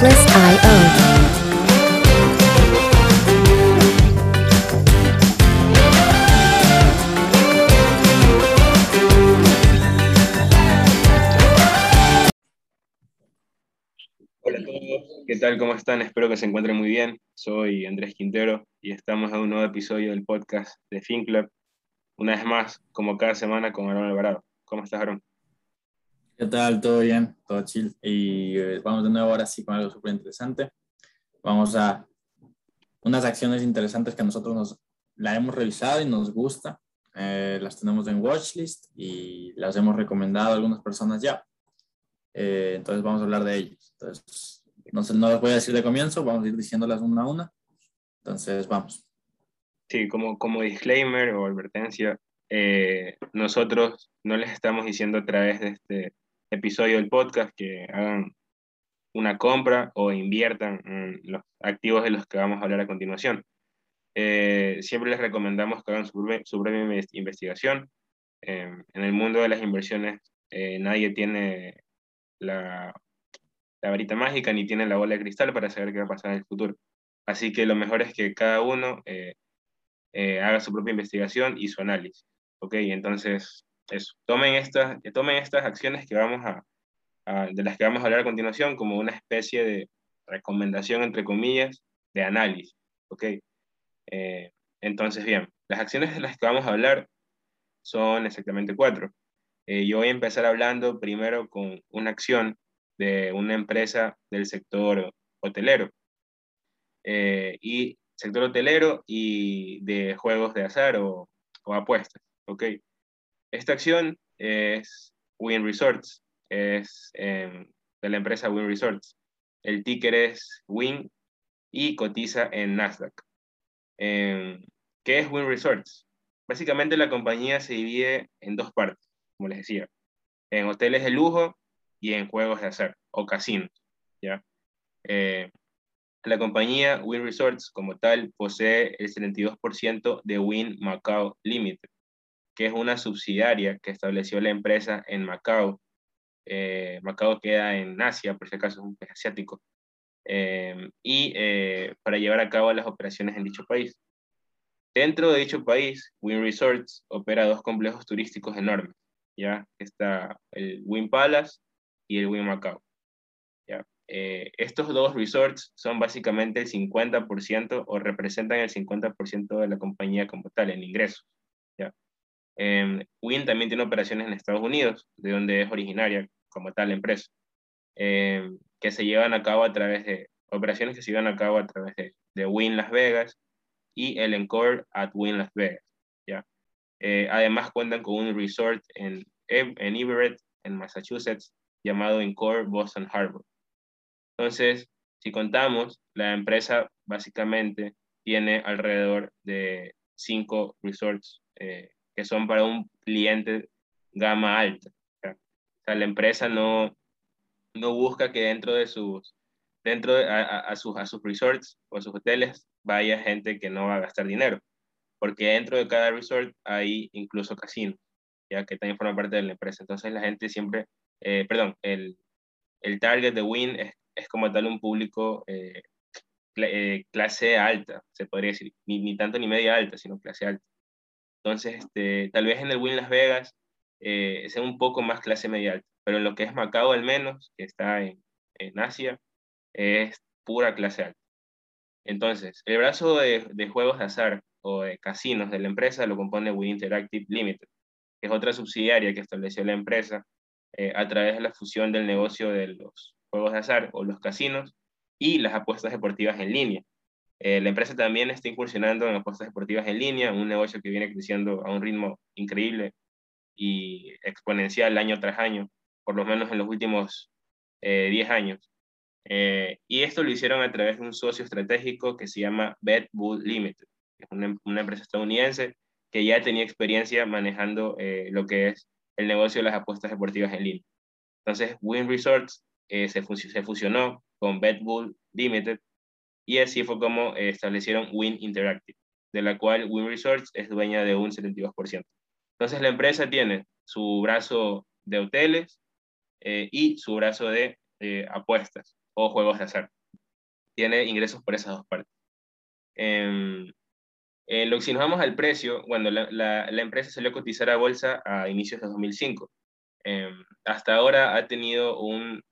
Hola a todos, ¿qué tal? ¿Cómo están? Espero que se encuentren muy bien. Soy Andrés Quintero y estamos en un nuevo episodio del podcast de FinClub. Una vez más, como cada semana, con Aaron Alvarado. ¿Cómo estás, Aaron? ¿Qué tal? ¿Todo bien? ¿Todo chill? Y eh, vamos de nuevo ahora sí con algo súper interesante. Vamos a unas acciones interesantes que nosotros nos la hemos revisado y nos gusta. Eh, las tenemos en watchlist y las hemos recomendado a algunas personas ya. Eh, entonces vamos a hablar de ellas. Entonces, no, no las voy a decir de comienzo, vamos a ir diciéndolas una a una. Entonces, vamos. Sí, como, como disclaimer o advertencia, eh, nosotros no les estamos diciendo a través de este episodio del podcast que hagan una compra o inviertan en los activos de los que vamos a hablar a continuación. Eh, siempre les recomendamos que hagan su, breve- investigación. Eh, en el mundo de las inversiones eh, nadie tiene la, la varita mágica ni tiene la bola de cristal para saber qué va a pasar en el futuro. Así que lo mejor es que cada uno eh, haga su propia investigación y su análisis. ¿Ok? Entonces, eso. Tomen estas, tomen estas acciones que vamos a, a- de las que vamos a hablar a continuación como una especie de recomendación, entre comillas, de análisis. ¿Ok? Eh, entonces, bien, las acciones de las que vamos a hablar son exactamente cuatro. Eh, yo voy a empezar hablando primero con una acción de una empresa del sector hotelero. Eh, y sector hotelero y de juegos de azar o, o apuestas. ¿ok? Esta acción es Win Resorts, es em, de la empresa Win Resorts. El ticker es Win y cotiza en Nasdaq. Em, ¿Qué es Win Resorts? Básicamente la compañía se divide en dos partes, como les decía, en hoteles de lujo y en juegos de azar o casinos. ¿ya? Eh, la compañía Win Resorts como tal posee el 72% de Win Macau Limited, que es una subsidiaria que estableció la empresa en Macao. Eh, Macao queda en Asia, por si acaso es un país asiático, eh, y eh, para llevar a cabo las operaciones en dicho país. Dentro de dicho país, Win Resorts opera dos complejos turísticos enormes, ¿ya? Está el Win Palace y el Win Macao. ¿ya? Eh, estos dos resorts son básicamente el 50% o representan el 50% de la compañía como tal en ingresos. Eh, Win también tiene operaciones en Estados Unidos, de donde es originaria como tal la empresa, eh, que se llevan a cabo a través de operaciones que se llevan a cabo a través de, de Win Las Vegas y el Encore at Win Las Vegas. ¿ya? Eh, además cuentan con un resort en, en Everett, en Massachusetts, llamado Encore Boston Harbor. Entonces, si contamos, la empresa básicamente tiene alrededor de cinco resorts eh, que son para un cliente gama alta. O sea, la empresa no, no busca que dentro de sus, dentro de, a, a, sus, a sus resorts o a sus hoteles vaya gente que no va a gastar dinero, porque dentro de cada resort hay incluso casinos, ya que también forman parte de la empresa. Entonces la gente siempre, eh, perdón, el, el target de Win es, es como tal un público eh, eh, clase alta, se podría decir, ni, ni, tanto ni media alta, sino clase alta. Entonces, este, tal vez en el Win Las Vegas eh, sea un poco más clase media alta, pero en lo que es Macao al menos, que está en, en Asia, es pura clase alta. Entonces, el brazo de, de, juegos de azar o de casinos de la empresa lo compone Win Interactive Limited, que es otra subsidiaria que estableció la empresa eh, a través de la fusión del negocio de los juegos de azar o los casinos y las apuestas deportivas en línea. Eh, la empresa también está incursionando en apuestas deportivas en línea, un negocio que viene creciendo a un ritmo increíble y exponencial año tras año, por lo menos en los últimos 10 eh, años. Eh, y esto lo hicieron a través de un socio estratégico que se llama BetBull Limited, que es una, empresa estadounidense que ya tenía experiencia manejando lo que es el negocio de las apuestas deportivas en línea. Entonces, Win Resorts se, fus se, fusionó con BetBull Limited y así fue como eh, establecieron Win Interactive, de la cual Win Resorts es dueña de un 72%. Entonces, la empresa tiene su brazo de hoteles eh, y su brazo de apuestas o juegos de azar. Tiene ingresos por esas dos partes. Em, eh, lo, si nos vamos al precio, bueno, la, la, empresa salió a cotizar a bolsa a inicios de 2005. Em, hasta ahora ha tenido un,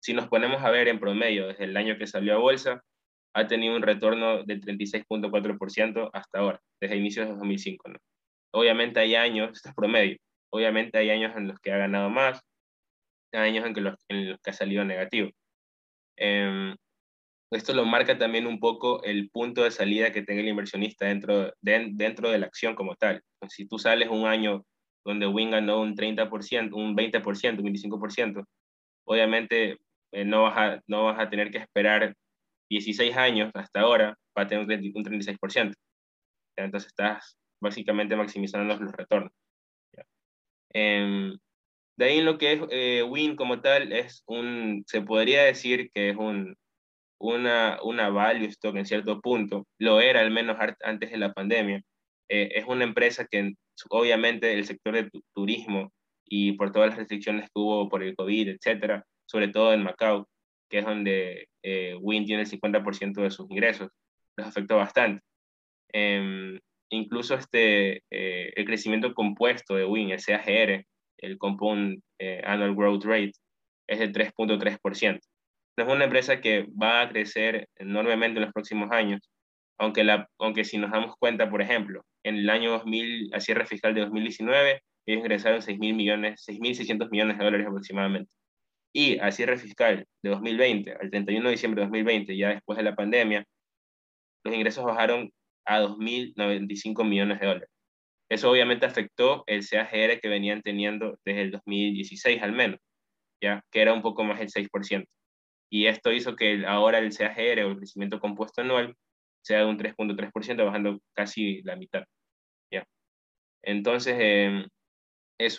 si nos ponemos a ver en promedio desde el año que salió a bolsa, ha tenido un retorno del 36.4% hasta ahora, desde inicios de 2005. ¿no? Obviamente hay años, esto es promedio, obviamente hay años en los que ha ganado más, hay años en, que los, en los que ha salido negativo. Eh, esto lo marca también un poco el punto de salida que tenga el inversionista dentro de, dentro de la acción como tal. Si tú sales un año donde Win ganó un 30%, un 20%, un 25%, obviamente eh, no, vas a, no vas a tener que esperar 16 años hasta ahora para tener un 36%. Entonces estás básicamente maximizando los retornos. Em, de ahí en lo que es eh, Win como tal, es un, se podría decir que es un, una, una value stock en cierto punto, lo era al menos antes de la pandemia. Eh, es una empresa que obviamente el sector de turismo y por todas las restricciones que hubo por el COVID, etcétera, sobre todo en Macao, que es donde eh, Win tiene el 50% de sus ingresos, los afectó bastante. Em, incluso este, eh, el crecimiento compuesto de Win, el CAGR, el Compound Annual Growth Rate, es de 3.3% no es una empresa que va a crecer enormemente en los próximos años, aunque, la, aunque si nos damos cuenta, por ejemplo, en el año 2000, a cierre fiscal de 2019, ellos ingresaron 6.000 millones, 6.600 millones de dólares aproximadamente. Y a cierre fiscal de 2020, al 31 de diciembre de 2020, ya después de la pandemia, los ingresos bajaron a 2.095 millones de dólares. Eso obviamente afectó el CAGR que venían teniendo desde el 2016 al menos, ya que era un poco más del 6% y esto hizo que ahora el CAGR o el crecimiento compuesto anual sea de un 3.3%, bajando casi la mitad. ¿ya? Entonces, eh,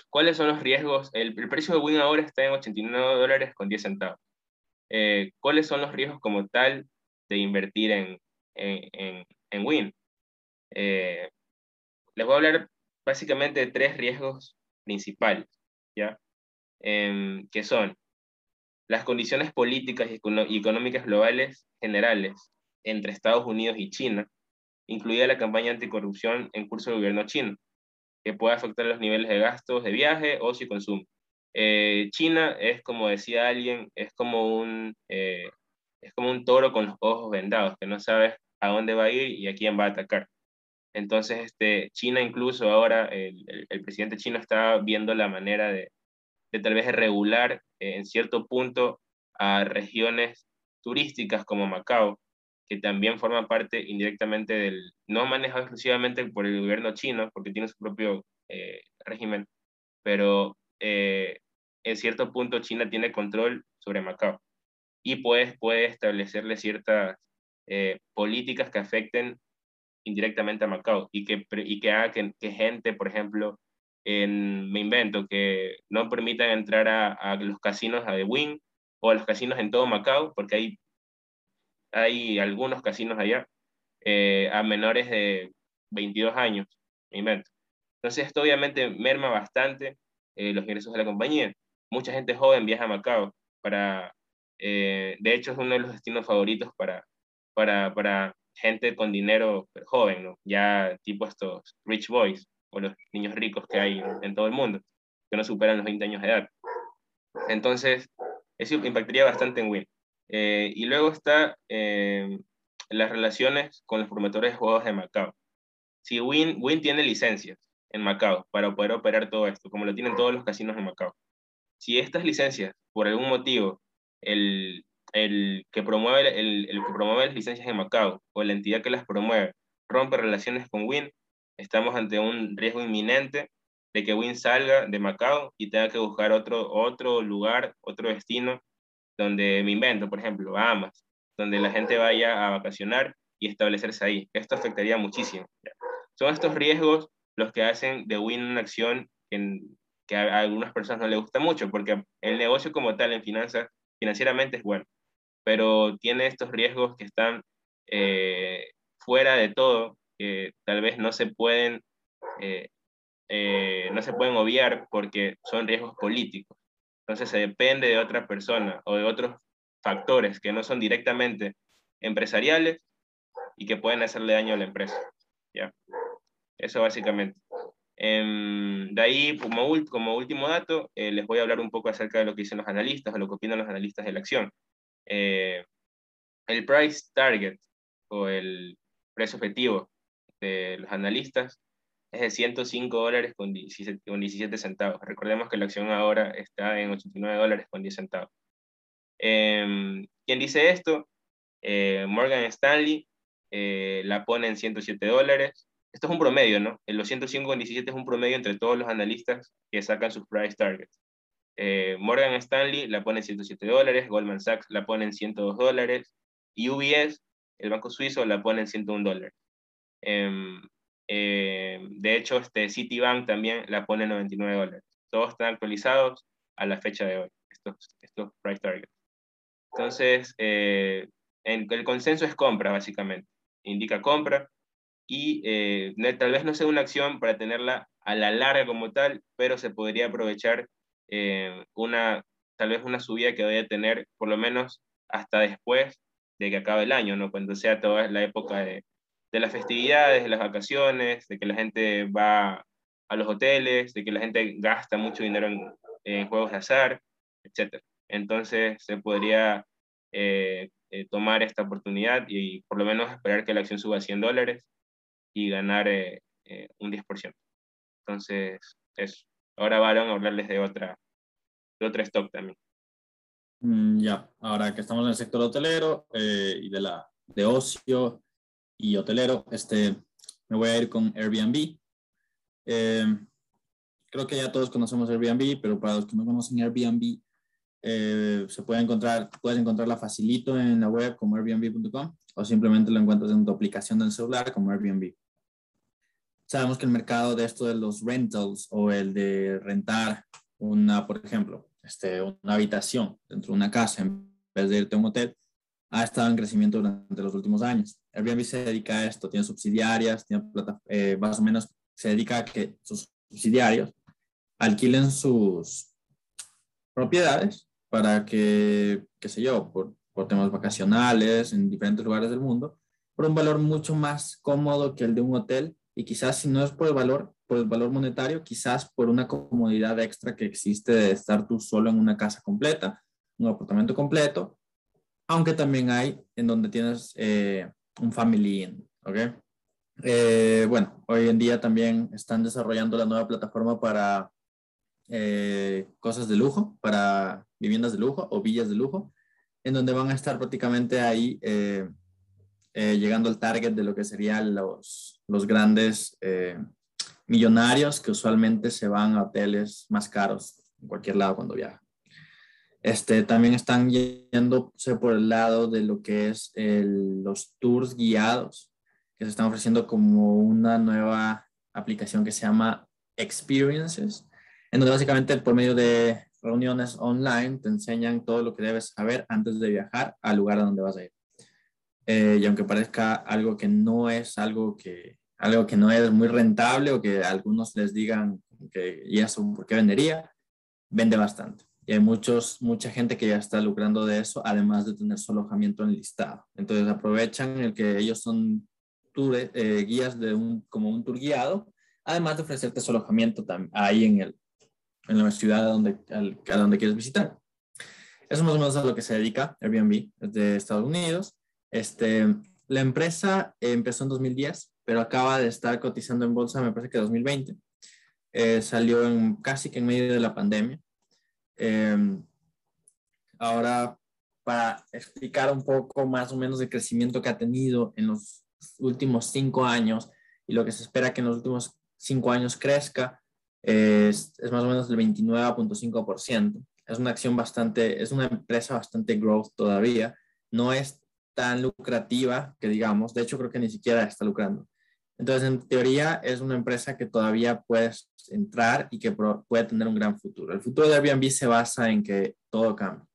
¿cuáles son los riesgos? El, precio de Win ahora está en 89 dólares con 10 centavos. Eh, ¿Cuáles son los riesgos como tal de invertir en, en, en, Win? Eh, les voy a hablar básicamente de tres riesgos principales, ¿ya? Em, que son las condiciones políticas y económicas globales generales entre Estados Unidos y China, incluida la campaña anticorrupción en curso del gobierno chino, que puede afectar los niveles de gastos de viaje, ocio y consumo. Eh, China es, como decía alguien, es como, un, eh, es como un toro con los ojos vendados, que no sabe a dónde va a ir y a quién va a atacar. Entonces, este, China incluso ahora, el, el presidente chino está viendo la manera de, de tal vez regular eh, en cierto punto a regiones turísticas como Macao, que también forman parte indirectamente del, no manejado exclusivamente por el gobierno chino, porque tiene su propio eh, régimen, pero eh, en cierto punto China tiene control sobre Macao. Y pues puede establecerle ciertas políticas que afecten indirectamente a Macao y que, y que haga que gente, por ejemplo, en, me invento, que no permitan entrar a, los casinos de Win o a los casinos en todo Macao, porque hay, hay algunos casinos allá, eh, a menores de 22 años, me invento. Entonces esto obviamente merma bastante eh, los ingresos de la compañía. Mucha gente joven viaja a Macao para, eh, de hecho es uno de los destinos favoritos para, para, para gente con dinero joven, ¿no? ya tipo estos rich boys o los niños ricos que hay en todo el mundo, que no superan los 20 años de edad. Entonces, eso impactaría bastante en Win. Eh, y luego está eh, las relaciones con los promotores de juegos de Macao. Si Win, Win tiene licencias en Macao para poder operar todo esto, como lo tienen todos los casinos de Macao. Si estas licencias, por algún motivo, el, el que promueve el, el, que promueve las licencias de Macao o la entidad que las promueve rompe relaciones con Win, estamos ante un riesgo inminente de que Win salga de Macao y tenga que buscar otro, otro lugar, otro destino donde me invento, por ejemplo, Bahamas, donde la gente vaya a vacacionar y establecerse ahí. Esto afectaría muchísimo. Son estos riesgos los que hacen de Win una acción que, a algunas personas no les gusta mucho, porque el negocio como tal en finanzas, financieramente es bueno, pero tiene estos riesgos que están eh, fuera de todo que tal vez no se pueden, eh, eh, no se pueden obviar porque son riesgos políticos. Entonces se depende de otra persona o de otros factores que no son directamente empresariales y que pueden hacerle daño a la empresa. ¿ya? Eso básicamente. Em, de ahí, como, como último dato, eh, les voy a hablar un poco acerca de lo que dicen los analistas o lo que opinan los analistas de la acción. Eh, el price target o el precio objetivo de los analistas es de 105 dólares con 17, con 17 centavos. Recordemos que la acción ahora está en 89 dólares con 10 centavos. Eh, ¿Quién dice esto? Eh, Morgan Stanley eh, la pone en 107 dólares. Esto es un promedio, ¿no? El los 105 con 17 es un promedio entre todos los analistas que sacan sus price targets. Eh, Morgan Stanley la pone en 107 dólares, Goldman Sachs la pone en 102 dólares, y UBS, el banco suizo, la pone en 101 dólares. Eh, de hecho, este Citibank también la pone en 99 dólares. Todos están actualizados a la fecha de hoy, estos, estos price targets. Entonces, eh, el consenso es compra, básicamente. Indica compra y eh, tal vez no sea una acción para tenerla a la larga como tal, pero se podría aprovechar una, tal vez una subida que vaya a tener por lo menos hasta después de que acabe el año, ¿no? Cuando sea toda la época de, de las festividades, de las vacaciones, de que la gente va a los hoteles, de que la gente gasta mucho dinero en, juegos de azar, etc. Entonces se podría eh, eh, tomar esta oportunidad y, por lo menos esperar que la acción suba a 100 dólares y ganar eh, un 10%. Entonces, eso. Ahora van a hablarles de otra, de otra stock también. Mm, ya, ahora que estamos en el sector hotelero y de, la, de ocio, y hotelero, este, me voy a ir con Airbnb. Eh, creo que ya todos conocemos Airbnb, pero para los que no conocen Airbnb, eh, se puede encontrar, puedes encontrarla facilito en la web como airbnb.com o simplemente lo encuentras en tu aplicación del celular como Airbnb. Sabemos que el mercado de esto de los rentals o el de rentar una, por ejemplo, este, una habitación dentro de una casa en vez de irte a un hotel, ha estado en crecimiento durante los últimos años. Airbnb se dedica a esto, tiene subsidiarias, tiene plata, eh, más o menos se dedica a que sus subsidiarios alquilen sus propiedades para que, qué sé yo, por, por temas vacacionales en diferentes lugares del mundo, por un valor mucho más cómodo que el de un hotel y quizás si no es por el valor, por el valor monetario, quizás por una comodidad extra que existe de estar tú solo en una casa completa, un apartamento completo, aunque también hay en donde tienes eh, un family in, ¿ok? Eh, bueno, hoy en día también están desarrollando la nueva plataforma para eh, cosas de lujo, para viviendas de lujo o villas de lujo, en donde van a estar prácticamente ahí llegando al target de lo que serían los, los grandes millonarios que usualmente se van a hoteles más caros en cualquier lado cuando viajan. Este, también están yéndose por el lado de lo que es los tours guiados, que se están ofreciendo como una nueva aplicación que se llama Experiences, en donde básicamente por medio de reuniones online te enseñan todo lo que debes saber antes de viajar al lugar a donde vas a ir. Eh, y aunque parezca algo que no es algo que, algo que no es muy rentable o que algunos les digan que, ¿y eso por qué vendería? Vende bastante. Y hay muchos, mucha gente que ya está lucrando de eso, además de tener su alojamiento enlistado. Entonces aprovechan el que ellos son eh, guías de un, como un tour guiado, además de ofrecerte su alojamiento ahí en, el, en la ciudad donde, a donde quieres visitar. Eso es más o menos a lo que se dedica Airbnb, de Estados Unidos. Este, la empresa empezó en 2010, pero acaba de estar cotizando en bolsa, me parece que 2020. Eh, salió en, casi que en medio de la pandemia. Em, ahora, para explicar un poco más o menos el crecimiento que ha tenido en los últimos cinco años y lo que se espera que en los últimos cinco años crezca, es, es más o menos del 29.5%. Es una acción bastante, es una empresa bastante growth todavía. No es tan lucrativa que digamos, de hecho creo que ni siquiera está lucrando. Entonces, en teoría, es una empresa que todavía puedes entrar y que puede tener un gran futuro. El futuro de Airbnb se basa en que todo cambie,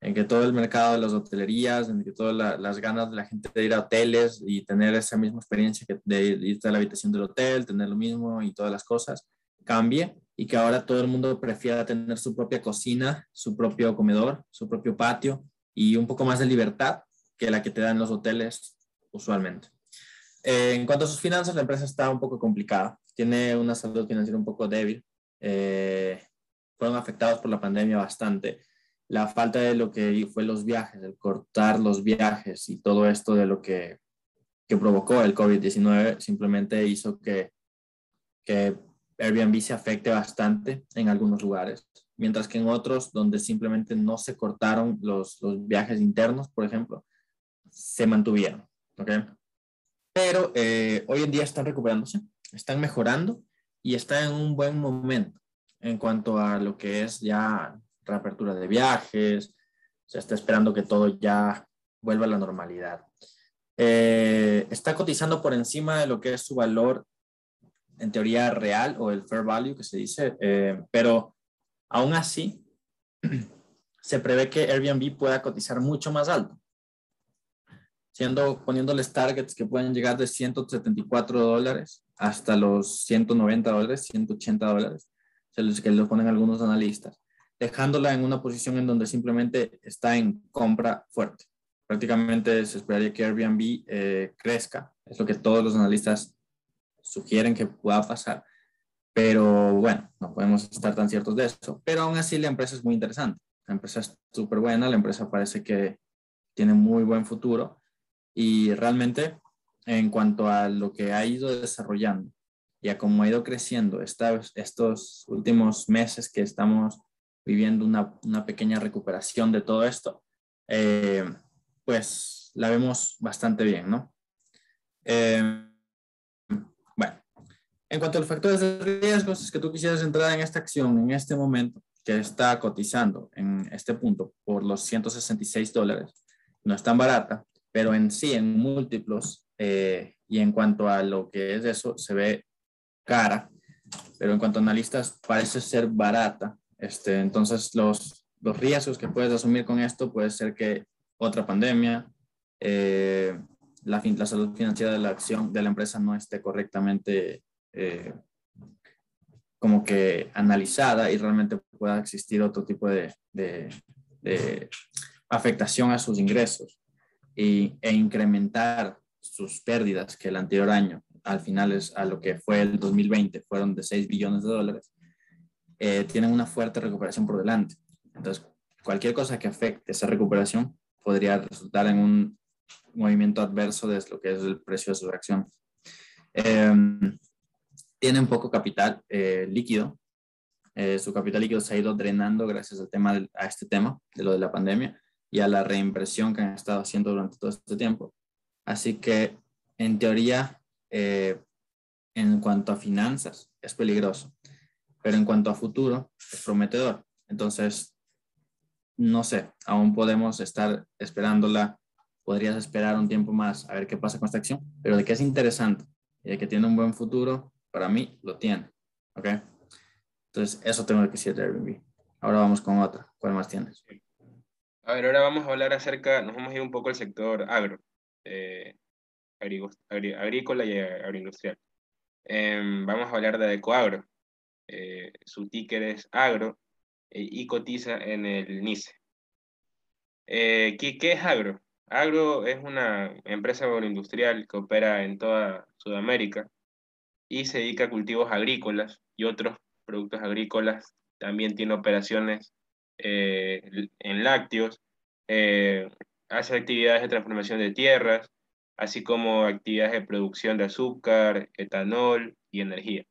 en que todo el mercado de las hotelerías, en que todas las ganas de la gente de ir a hoteles y tener esa misma experiencia que de irte a la habitación del hotel, tener lo mismo y todas las cosas, cambie y que ahora todo el mundo prefiera tener su propia cocina, su propio comedor, su propio patio y un poco más de libertad que la que te dan los hoteles usualmente. En cuanto a sus finanzas, la empresa está un poco complicada. Tiene una salud financiera un poco débil. Eh, fueron afectados por la pandemia bastante. La falta de lo que fue los viajes, el cortar los viajes y todo esto de lo que, que provocó el COVID-19 simplemente hizo que, que Airbnb se afecte bastante en algunos lugares, mientras que en otros donde simplemente no se cortaron los, los viajes internos, por ejemplo, se mantuvieron. ¿okay? Pero eh, hoy en día están recuperándose, están mejorando y están en un buen momento en cuanto a lo que es ya reapertura de viajes, se está esperando que todo ya vuelva a la normalidad. Eh, está cotizando por encima de lo que es su valor en teoría real o el fair value que se dice, eh, pero aún así se prevé que Airbnb pueda cotizar mucho más alto, siendo poniéndoles targets que pueden llegar de 174 dólares hasta los 190 dólares, 180 dólares que lo ponen algunos analistas, dejándola en una posición en donde simplemente está en compra fuerte. Prácticamente se esperaría que Airbnb eh, crezca, es lo que todos los analistas sugieren que pueda pasar, pero bueno, no podemos estar tan ciertos de eso. Pero aún así la empresa es muy interesante, la empresa es súper buena, la empresa parece que tiene muy buen futuro y realmente en cuanto a lo que ha ido desarrollando ya como ha ido creciendo estos últimos meses que estamos viviendo una, una pequeña recuperación de todo esto, eh, pues la vemos bastante bien, ¿no? Eh, bueno, en cuanto a los factores de riesgos, es que tú quisieras entrar en esta acción en este momento, que está cotizando en este punto por los 166 dólares, no es tan barata, pero en sí, en múltiplos, eh, y en cuanto a lo que es eso, se ve cara, pero en cuanto a analistas parece ser barata. Este, entonces, los, los riesgos que puedes asumir con esto puede ser que otra pandemia, eh, la, la, salud financiera de la acción de la empresa no esté correctamente eh, como que analizada y realmente pueda existir otro tipo de, de, de afectación a sus ingresos y, e incrementar sus pérdidas que el anterior año al final es a lo que fue el 2020, fueron de 6 billones de dólares, eh, tienen una fuerte recuperación por delante. Entonces, cualquier cosa que afecte esa recuperación podría resultar en un movimiento adverso de lo que es el precio de su acción. Em, tienen poco capital eh, líquido. Eh, su capital líquido se ha ido drenando gracias al tema a este tema de lo de la pandemia y a la reinversión que han estado haciendo durante todo este tiempo. Así que, en teoría, eh, en cuanto a finanzas, es peligroso, pero en cuanto a futuro, es prometedor. Entonces, no sé, aún podemos estar esperándola, podrías esperar un tiempo más a ver qué pasa con esta acción, pero de que es interesante y de que tiene un buen futuro, para mí lo tiene. ¿Ok? Entonces, eso tengo que decir de Airbnb. Ahora vamos con otra. ¿Cuál más tienes? Ahora vamos a hablar acerca, nos vamos a un poco al sector agro. Eh, agrícola y agroindustrial. Em, vamos a hablar de Ecoagro. Eh, su ticker es agro eh, y cotiza en el NICE. Eh, ¿qué, ¿qué, es agro? Agro es una empresa agroindustrial que opera en toda Sudamérica y se dedica a cultivos agrícolas y otros productos agrícolas. También tiene operaciones en lácteos, hace actividades de transformación de tierras, así como actividades de producción de azúcar, etanol y energía.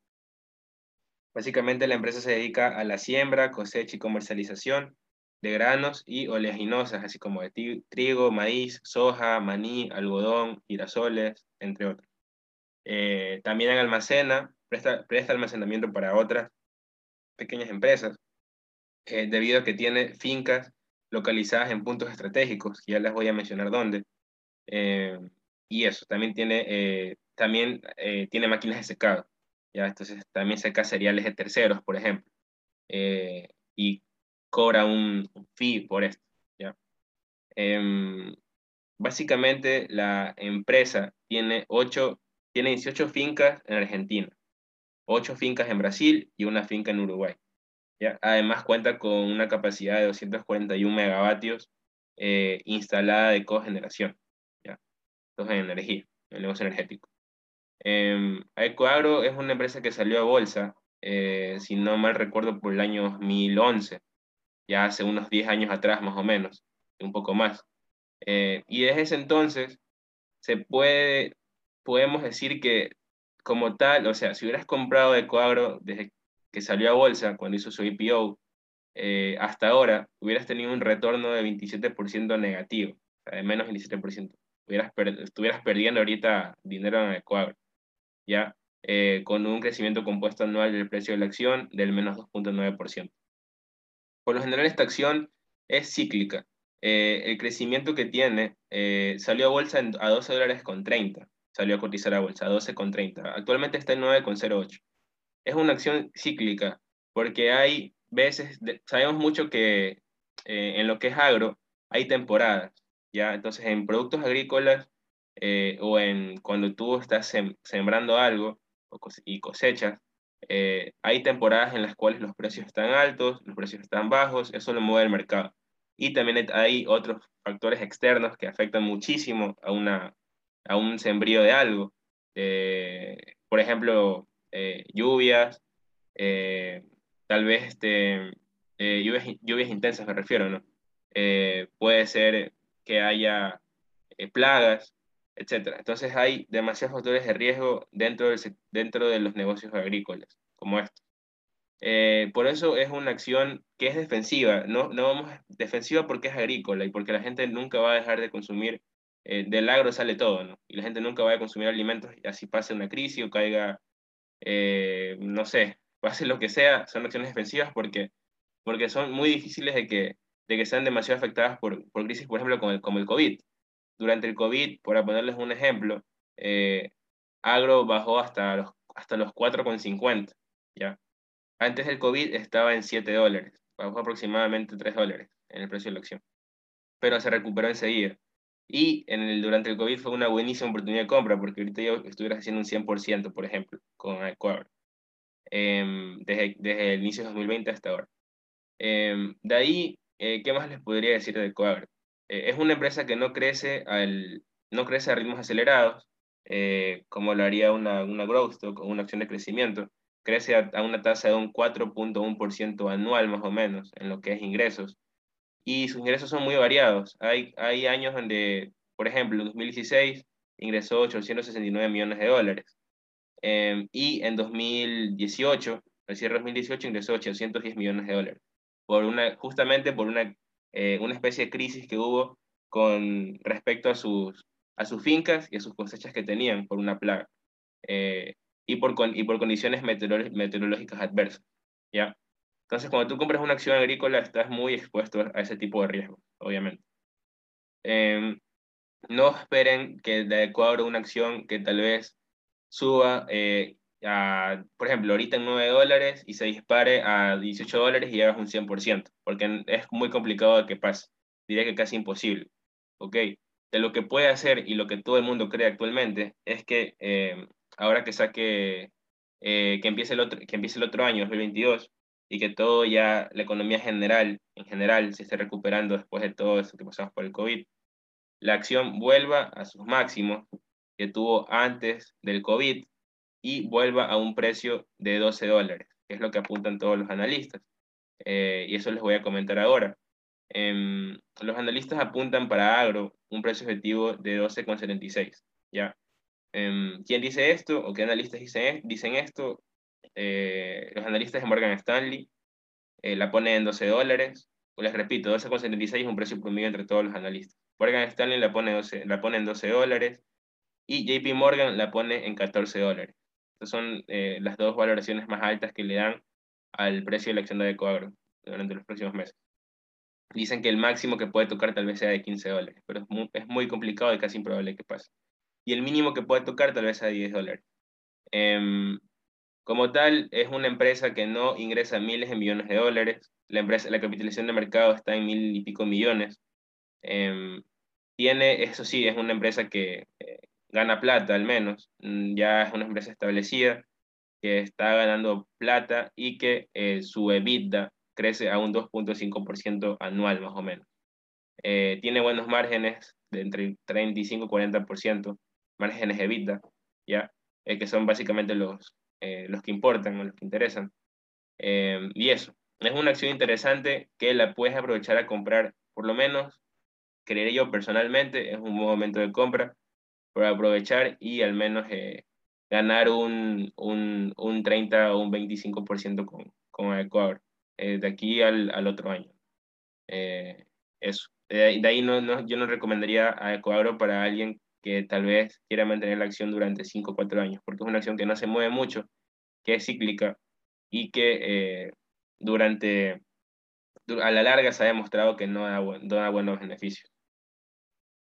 Básicamente la empresa se dedica a la siembra, cosecha y comercialización de granos y oleaginosas, así como de trigo, maíz, soja, maní, algodón, girasoles, entre otros. Eh, también almacena, presta, almacenamiento para otras pequeñas empresas, eh, debido a que tiene fincas localizadas en puntos estratégicos, que ya les voy a mencionar dónde, eh, y eso, también tiene, eh, también, eh, tiene máquinas de secado, ¿ya? Entonces también seca cereales de terceros, por ejemplo, y cobra un, fee por esto, ¿ya? Em, básicamente la empresa tiene, ocho, tiene 18 fincas en Argentina, 8 fincas en Brasil y una finca en Uruguay. ¿Ya? Además cuenta con una capacidad de 241 megavatios eh, instalada de cogeneración, ¿ya? Entonces, energía, el negocio energético. Eh, Ecoagro es una empresa que salió a bolsa, eh, si no mal recuerdo, por el año 2011, ya hace unos 10 años atrás más o menos, un poco más. Eh, y desde ese entonces se puede, podemos decir que como tal, o sea, si hubieras comprado Ecoagro desde que salió a bolsa, cuando hizo su IPO, eh, hasta ahora, hubieras tenido un retorno de 27% negativo, o sea, de menos 27%. Hubieras estuvieras perdiendo ahorita dinero en Ecoagro, ¿ya? Eh, con un crecimiento compuesto anual del precio de la acción del menos 2.9%. Por lo general, esta acción es cíclica. Eh, el crecimiento que tiene salió a bolsa a 12 dólares con 30, salió a cotizar a bolsa a 12 con 30. Actualmente está en 9,08. Es una acción cíclica porque hay veces, sabemos mucho que eh, en lo que es agro hay temporadas, ¿ya? Entonces en productos agrícolas eh, o en cuando tú estás sembrando algo y cosechas, eh, hay temporadas en las cuales los precios están altos, los precios están bajos, eso lo mueve el mercado. Y también hay otros factores externos que afectan muchísimo a, una, a un sembrío de algo. por ejemplo, lluvias, tal vez este, eh, lluvias, lluvias, intensas me refiero, ¿no? Eh, puede ser que haya eh, plagas, etc. Entonces hay demasiados factores de riesgo dentro, del, dentro de los negocios agrícolas, como esto. por eso es una acción que es defensiva, no, no vamos defensiva porque es agrícola y porque la gente nunca va a dejar de consumir, del agro sale todo, ¿no? Y la gente nunca va a consumir alimentos y así pase una crisis o caiga, no sé, pase lo que sea, son acciones defensivas porque, porque son muy difíciles de que, de que sean demasiado afectadas por, por crisis, por ejemplo, como el, como el COVID. Durante el COVID, para ponerles un ejemplo, eh, agro bajó hasta los, hasta los 4,50, ¿ya? Antes del COVID estaba en 7 dólares, bajó aproximadamente 3 dólares en el precio de la acción, pero se recuperó enseguida. Y en el, durante el COVID fue una buenísima oportunidad de compra, porque ahorita yo estuviera haciendo un 100%, por ejemplo, con Ecuador. Em, desde, desde, el inicio de 2020 hasta ahora. Em, de ahí, eh, ¿qué más les podría decir de Coagro? Eh, es una empresa que no crece, al, no crece a ritmos acelerados, eh, como lo haría una, una growth stock o una acción de crecimiento. Crece a, a una tasa de un 4.1% anual más o menos en lo que es ingresos. Y sus ingresos son muy variados. Hay, hay años donde, por ejemplo, en 2016 ingresó 869 millones de dólares. Em, y en 2018, el cierre de 2018, ingresó 810 millones de dólares, por una, justamente por una, eh, una especie de crisis que hubo con respecto a sus, a sus fincas y a sus cosechas que tenían por una plaga eh, y, por, y por condiciones meteorológicas adversas. ¿ya? Entonces, cuando tú compras una acción agrícola, estás muy expuesto a ese tipo de riesgo, obviamente. Em, no esperen que de Ecuador una acción que tal vez suba, eh, a, por ejemplo, ahorita en 9 dólares y se dispare a 18 dólares y hagas un 100%, porque es muy complicado que pase. Diría que casi imposible. ¿Ok? De lo que puede hacer y lo que todo el mundo cree actualmente es que eh, ahora que saque, eh, que, empiece el otro, que empiece el otro año, 2022, y que todo ya, la economía general, en general, se esté recuperando después de todo eso que pasamos por el COVID, la acción vuelva a sus máximos que tuvo antes del COVID y vuelva a un precio de 12 dólares, que es lo que apuntan todos los analistas. Eh, y eso les voy a comentar ahora. Em, los analistas apuntan para agro un precio objetivo de 12,76. ¿ya? Em, ¿Quién dice esto o qué analistas dicen, dicen esto? Eh, los analistas de Morgan Stanley eh, la ponen en 12 dólares. Les repito, 12,76 es un precio promedio entre todos los analistas. Morgan Stanley la pone, 12, la pone en 12 dólares y JP Morgan la pone en 14 dólares. Estas son eh, las dos valoraciones más altas que le dan al precio de la acción de Coagro durante los próximos meses. Dicen que el máximo que puede tocar tal vez sea de 15 dólares, pero es muy, es muy complicado y casi improbable que pase. Y el mínimo que puede tocar tal vez sea de 10 dólares. Em, como tal, es una empresa que no ingresa miles de millones de dólares. La, empresa, la capitalización de mercado está en mil y pico millones. Em, tiene, eso sí, es una empresa que eh, gana plata al menos, mm, ya es una empresa establecida que está ganando plata y que eh, su EBITDA crece a un 2.5% anual más o menos. eh, tiene buenos márgenes de entre 35 y 40%, márgenes de vida, ¿ya? Eh, que son básicamente los, eh, los que importan o los que interesan. y eso, es una acción interesante que la puedes aprovechar a comprar, por lo menos, creería yo personalmente, es un momento de compra para aprovechar y al menos ganar un, un, un 30 o un 25% con, con Ecuador de aquí al, al otro año. eso. Eh, de ahí no, no, yo no recomendaría a Ecuador para alguien que tal vez quiera mantener la acción durante 5 o 4 años, porque es una acción que no se mueve mucho, que es cíclica y que eh, durante, a la larga se ha demostrado que no da, da buenos beneficios.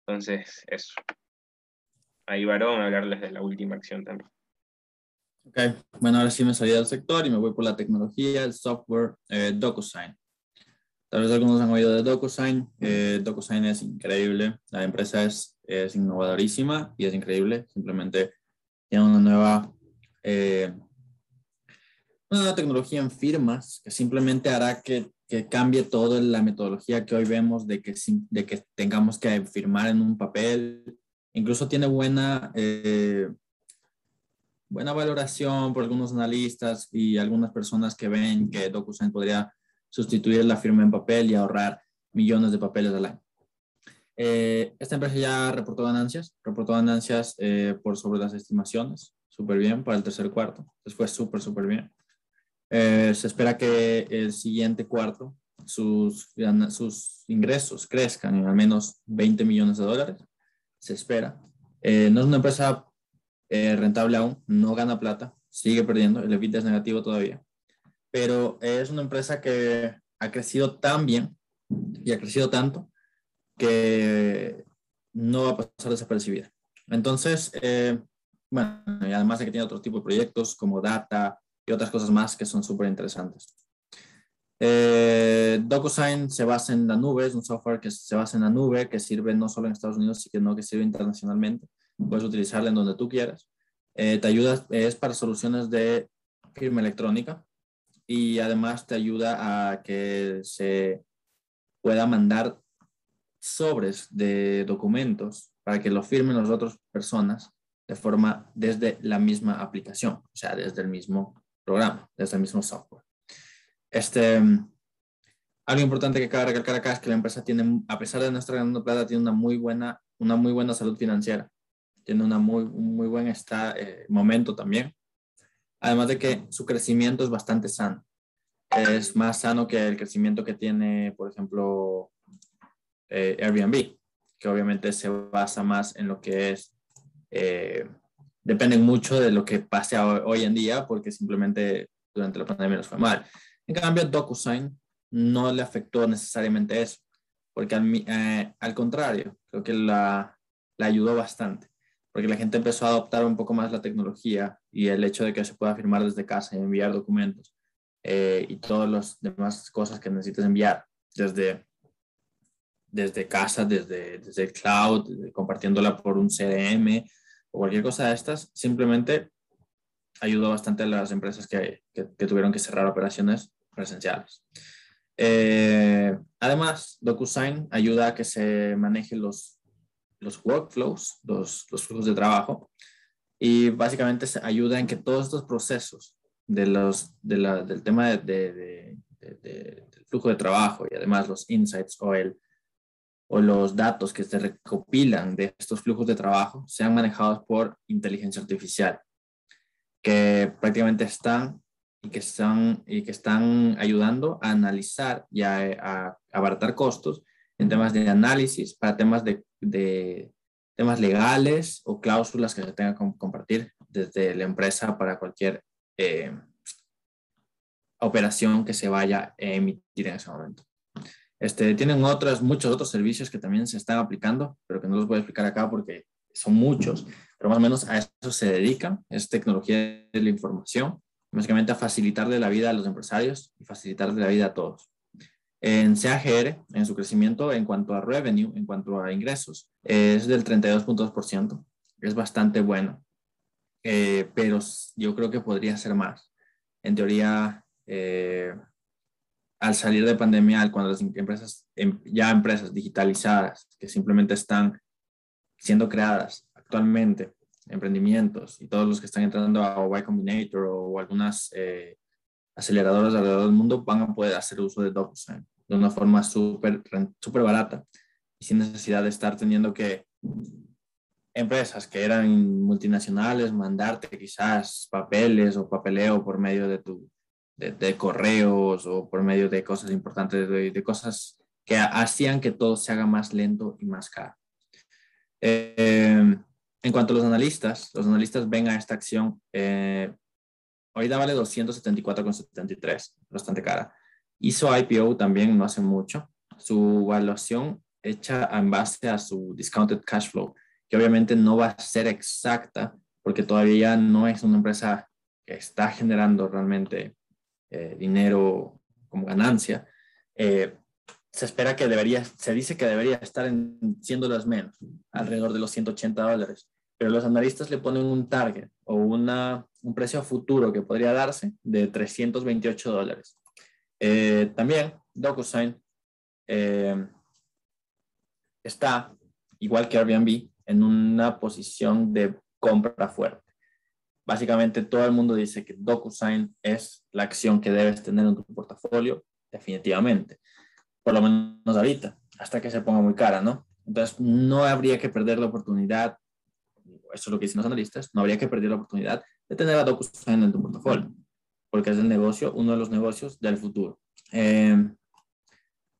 Entonces, eso. Ahí varón a hablarles de la última acción también. Ok, bueno, ahora sí me salí del sector y me voy por la tecnología, el software, eh, DocuSign. Tal vez algunos han oído de DocuSign. Eh, DocuSign es increíble. La empresa es, es innovadorísima y es increíble. Simplemente tiene una nueva, eh, una tecnología en firmas que simplemente hará que, que, cambie toda la metodología que hoy vemos de que, de que tengamos que firmar en un papel. Incluso tiene buena, eh, buena valoración por algunos analistas y algunas personas que ven que DocuSign podría sustituir la firma en papel y ahorrar millones de papeles al año. Eh, esta empresa ya reportó ganancias, reportó ganancias eh, por sobre las estimaciones, súper bien para el tercer cuarto, entonces fue súper, súper bien. Eh, se espera que el siguiente cuarto sus, sus ingresos crezcan en al menos 20 millones de dólares, se espera. no es una empresa rentable aún, no gana plata, sigue perdiendo, el EBITDA es negativo todavía, pero es una empresa que ha crecido tan bien y ha crecido tanto que no va a pasar desapercibida. Entonces, eh, bueno, y además de que tiene otro tipo de proyectos como data y otras cosas más que son súper interesantes. Eh, DocuSign se basa en la nube, es un software que se basa en la nube, que sirve no solo en Estados Unidos, sino que sirve internacionalmente. Puedes utilizarla en donde tú quieras. Eh, te ayuda, es para soluciones de firma electrónica, y además te ayuda a que se pueda mandar sobres de documentos para que lo firmen las otras personas de forma desde la misma aplicación, o sea, desde el mismo programa, desde el mismo software. Este, algo importante que cabe recalcar acá es que la empresa tiene, a pesar de no estar ganando plata, tiene una muy buena, una muy buena salud financiera, tiene una muy, un muy buen está, eh, momento también Además de que su crecimiento es bastante sano. Es más sano que el crecimiento que tiene, por ejemplo, eh, Airbnb, que obviamente se basa más en lo que es, eh, dependen mucho de lo que pase hoy en día, porque simplemente durante la pandemia nos fue mal. En cambio, DocuSign no le afectó necesariamente eso, porque al, eh, contrario, creo que la, la ayudó bastante porque la gente empezó a adoptar un poco más la tecnología y el hecho de que se pueda firmar desde casa y enviar documentos eh, y todas las demás cosas que necesites enviar desde, desde casa, desde, desde el cloud, compartiéndola por un CDM o cualquier cosa de estas, simplemente ayudó bastante a las empresas que, que, tuvieron que cerrar operaciones presenciales. Eh, además, DocuSign ayuda a que se manejen los los workflows, los, los flujos de trabajo, y básicamente ayuda en que todos estos procesos de los, de la, del tema de, de, del flujo de trabajo y además los insights o, el, o los datos que se recopilan de estos flujos de trabajo sean manejados por inteligencia artificial, que prácticamente están y que están, y que están ayudando a analizar y a, abaratar costos en temas de análisis, para temas de, de temas legales o cláusulas que se tengan que compartir desde la empresa para cualquier eh, operación que se vaya a emitir en ese momento. Este, tienen otros, muchos otros servicios que también se están aplicando, pero que no los voy a explicar acá porque son muchos, pero más o menos a eso se dedican, es tecnología de la información, básicamente a facilitarle la vida a los empresarios y facilitarle la vida a todos. En CAGR, en su crecimiento en cuanto a revenue, en cuanto a ingresos, es del 32.2%. Es bastante bueno, eh, pero yo creo que podría ser más. En teoría, eh, al salir de pandemia, cuando las empresas, em, ya empresas digitalizadas que simplemente están siendo creadas actualmente, emprendimientos y todos los que están entrando a Y Combinator o, algunas eh, aceleradoras alrededor del mundo van a poder hacer uso de DocuSign de una forma súper super barata y sin necesidad de estar teniendo que empresas que eran multinacionales mandarte quizás papeles o papeleo por medio de tu de, correos o por medio de cosas importantes, de, cosas que hacían que todo se haga más lento y más caro. Eh, en cuanto a los analistas, los analistas ven a esta acción, eh, ahorita vale 274,73, bastante cara. Hizo IPO también no hace mucho. Su evaluación hecha en base a su discounted cash flow, que obviamente no va a ser exacta porque todavía no es una empresa que está generando realmente eh, dinero como ganancia, eh, se espera que debería, se dice que debería estar en las menos, alrededor de los 180 dólares. Pero los analistas le ponen un target o una, un precio futuro que podría darse de 328 dólares. Eh, también DocuSign está, igual que Airbnb, en una posición de compra fuerte. Básicamente todo el mundo dice que DocuSign es la acción que debes tener en tu portafolio, definitivamente. Por lo menos ahorita, hasta que se ponga muy cara, ¿no? Entonces no habría que perder la oportunidad, eso es lo que dicen los analistas, no habría que perder la oportunidad de tener a DocuSign en tu portafolio, porque es el negocio, uno de los negocios del futuro. Eh,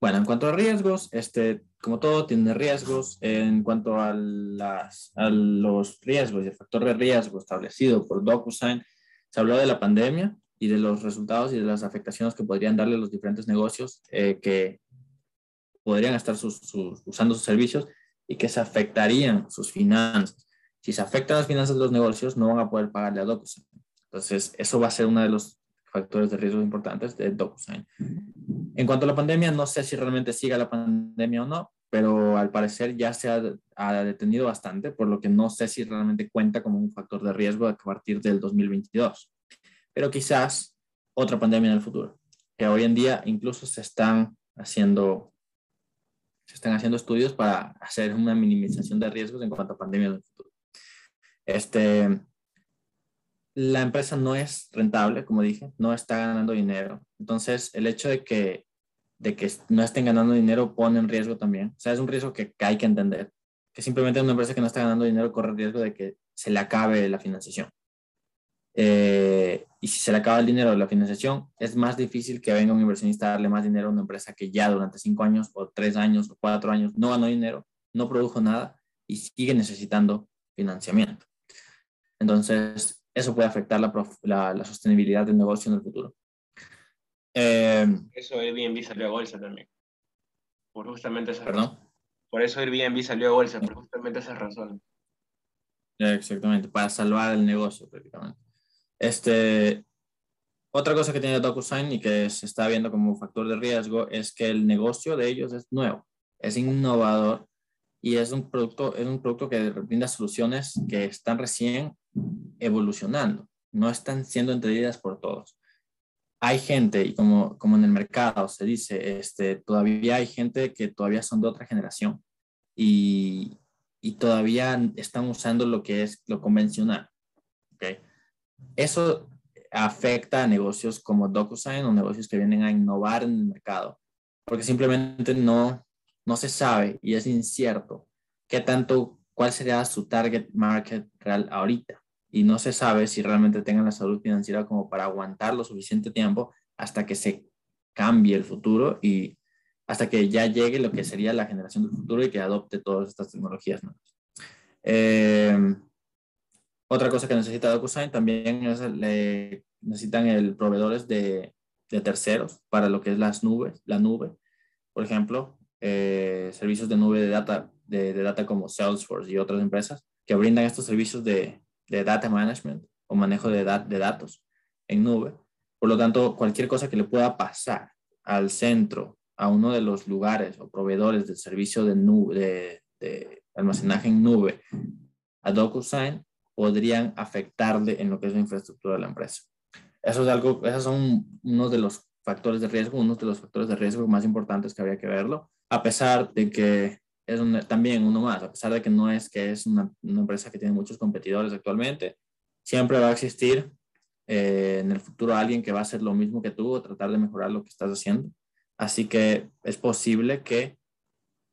bueno, en cuanto a riesgos, este, como todo, tiene riesgos. En cuanto a, a los riesgos y el factor de riesgo establecido por DocuSign, se habló de la pandemia y de los resultados y de las afectaciones que podrían darle los diferentes negocios eh, que podrían estar usando sus servicios y que se afectarían sus finanzas. Si se afectan las finanzas de los negocios, no van a poder pagarle a DocuSign. Entonces, eso va a ser uno de los factores de riesgo importantes de DocuSign. En cuanto a la pandemia, no sé si realmente siga la pandemia o no, pero al parecer ya se ha, detenido bastante, por lo que no sé si realmente cuenta como un factor de riesgo a partir del 2022. Pero quizás otra pandemia en el futuro, que hoy en día incluso se están haciendo se están haciendo estudios para hacer una minimización de riesgos en cuanto a pandemia en el futuro. Este, la empresa no es rentable, como dije, no está ganando dinero. Entonces, el hecho de que, de que no estén ganando dinero pone en riesgo también. O sea, es un riesgo que, hay que entender. Que simplemente una empresa que no está ganando dinero corre el riesgo de que se le acabe la financiación. Eh, y si se le acaba el dinero de la financiación, es más difícil que venga un inversionista a darle más dinero a una empresa que ya durante cinco años o tres años o cuatro años no ganó dinero, no produjo nada y sigue necesitando financiamiento. Entonces, eso puede afectar la, la, sostenibilidad del negocio en el futuro. Eh, eso Airbnb salió a bolsa también. Por justamente esa ¿Perdón? Por eso Airbnb salió a bolsa, por justamente esas razones. Exactamente, para salvar el negocio prácticamente. Este, otra cosa que tiene DocuSign y que se está viendo como factor de riesgo es que el negocio de ellos es nuevo, es innovador y es un producto, es un producto que brinda soluciones que están recién evolucionando, no están siendo entendidas por todos. Hay gente, y como, como en el mercado se dice, este, todavía hay gente que todavía son de otra generación y, y todavía están usando lo que es lo convencional. ¿okay? Eso afecta a negocios como DocuSign o negocios que vienen a innovar en el mercado, porque simplemente no, no se sabe y es incierto qué tanto, cuál sería su target market real ahorita y no se sabe si realmente tengan la salud financiera como para aguantar lo suficiente tiempo hasta que se cambie el futuro y hasta que ya llegue lo que sería la generación del futuro y que adopte todas estas tecnologías nuevas. Em, otra cosa que necesita DocuSign también es le, necesitan el proveedores de, de, terceros para lo que es las nubes, la nube. Por ejemplo, eh, servicios de nube de data, de, de data como Salesforce y otras empresas que brindan estos servicios de, de data management o manejo de, de datos en nube. Por lo tanto, cualquier cosa que le pueda pasar al centro, a uno de los lugares o proveedores del servicio de, nube, de, almacenaje en nube, a DocuSign, podrían afectarle en lo que es la infraestructura de la empresa. Eso es algo, esos son uno de los factores de riesgo, uno de los factores de riesgo más importantes que habría que verlo, a pesar de que es también uno más, a pesar de que no es que es una, empresa que tiene muchos competidores actualmente, siempre va a existir eh, en el futuro alguien que va a hacer lo mismo que tú o tratar de mejorar lo que estás haciendo. Así que es posible que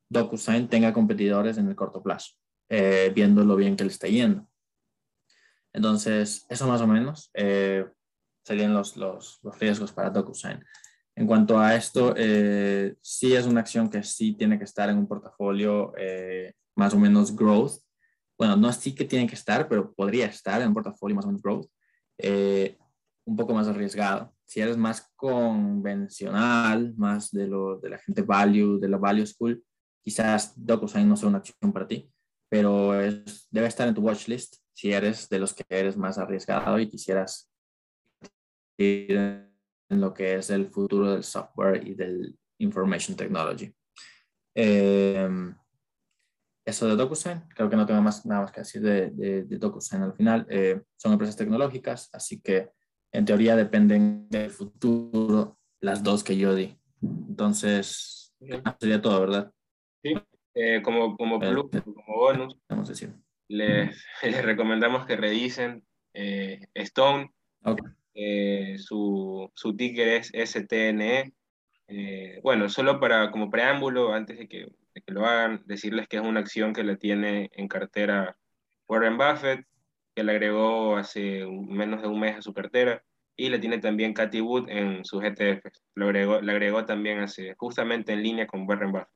DocuSign tenga competidores en el corto plazo, eh, viendo lo bien que le está yendo. Entonces, eso más o menos eh, serían los, los, los, riesgos para DocuSign. En cuanto a esto, eh, sí es una acción que sí tiene que estar en un portafolio eh, más o menos growth. Bueno, no así que tiene que estar, pero podría estar en un portafolio más o menos growth. Eh, un poco más arriesgado. Si eres más convencional, más de, lo, de la gente value, de la value school, quizás DocuSign no sea una acción para ti, pero debe estar en tu watch list si eres de los que eres más arriesgado y quisieras ir en lo que es el futuro del software y del information technology. Em, eso de DocuSign, creo que no tengo más, nada más que decir de, de, DocuSign al final. Eh, son empresas tecnológicas, así que en teoría dependen del futuro las dos que yo di. Entonces, sería todo, ¿verdad? Sí, eh, como, como plus, como bonus, vamos a decir. Les, les recomendamos que revisen eh, Stone. Okay. Eh, su, su, ticker es STNE. Eh, bueno, solo para como preámbulo, antes de que, lo hagan, decirles que es una acción que la tiene en cartera Warren Buffett, que la agregó hace menos de un mes a su cartera, y la tiene también Cathy Wood en sus ETFs. Lo agregó, la agregó también hace, justamente en línea con Warren Buffett.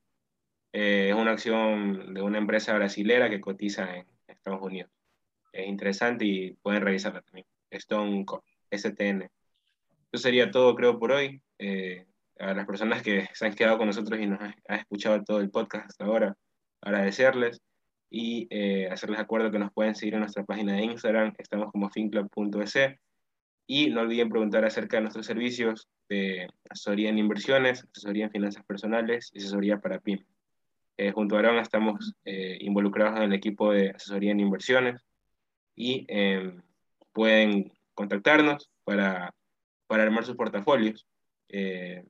Eh, es una acción de una empresa brasilera que cotiza en Estados Unidos. Es interesante y pueden revisarla también. Stone Corp. STN. Eso sería todo, creo, por hoy. Eh, a las personas que se han quedado con nosotros y nos han, escuchado todo el podcast hasta ahora, agradecerles y eh, hacerles acuerdo que nos pueden seguir en nuestra página de Instagram, estamos como finclub.es y no olviden preguntar acerca de nuestros servicios de asesoría en inversiones, asesoría en finanzas personales y asesoría para PYME. Eh, junto a Aaron estamos involucrados en el equipo de asesoría en inversiones y pueden contactarnos para, para armar sus portafolios. Eh,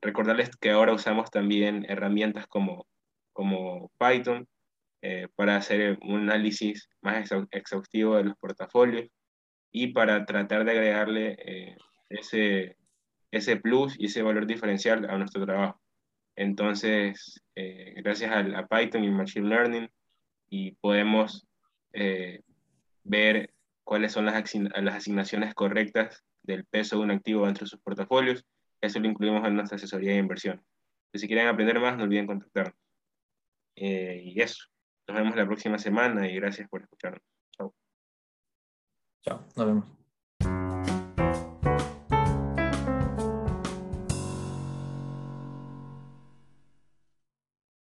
recordarles que ahora usamos también herramientas como, como Python eh, para hacer un análisis más exhaustivo de los portafolios y para tratar de agregarle eh, ese, ese plus y ese valor diferencial a nuestro trabajo. Entonces, gracias a, a, Python y Machine Learning, y podemos ver cuáles son las, asignaciones correctas del peso de un activo dentro de sus portafolios. Eso lo incluimos en nuestra asesoría de inversión. si quieren aprender más, no olviden contactarnos. Eh, y eso. Nos vemos la próxima semana y gracias por escucharnos. Chao. Chao, nos vemos.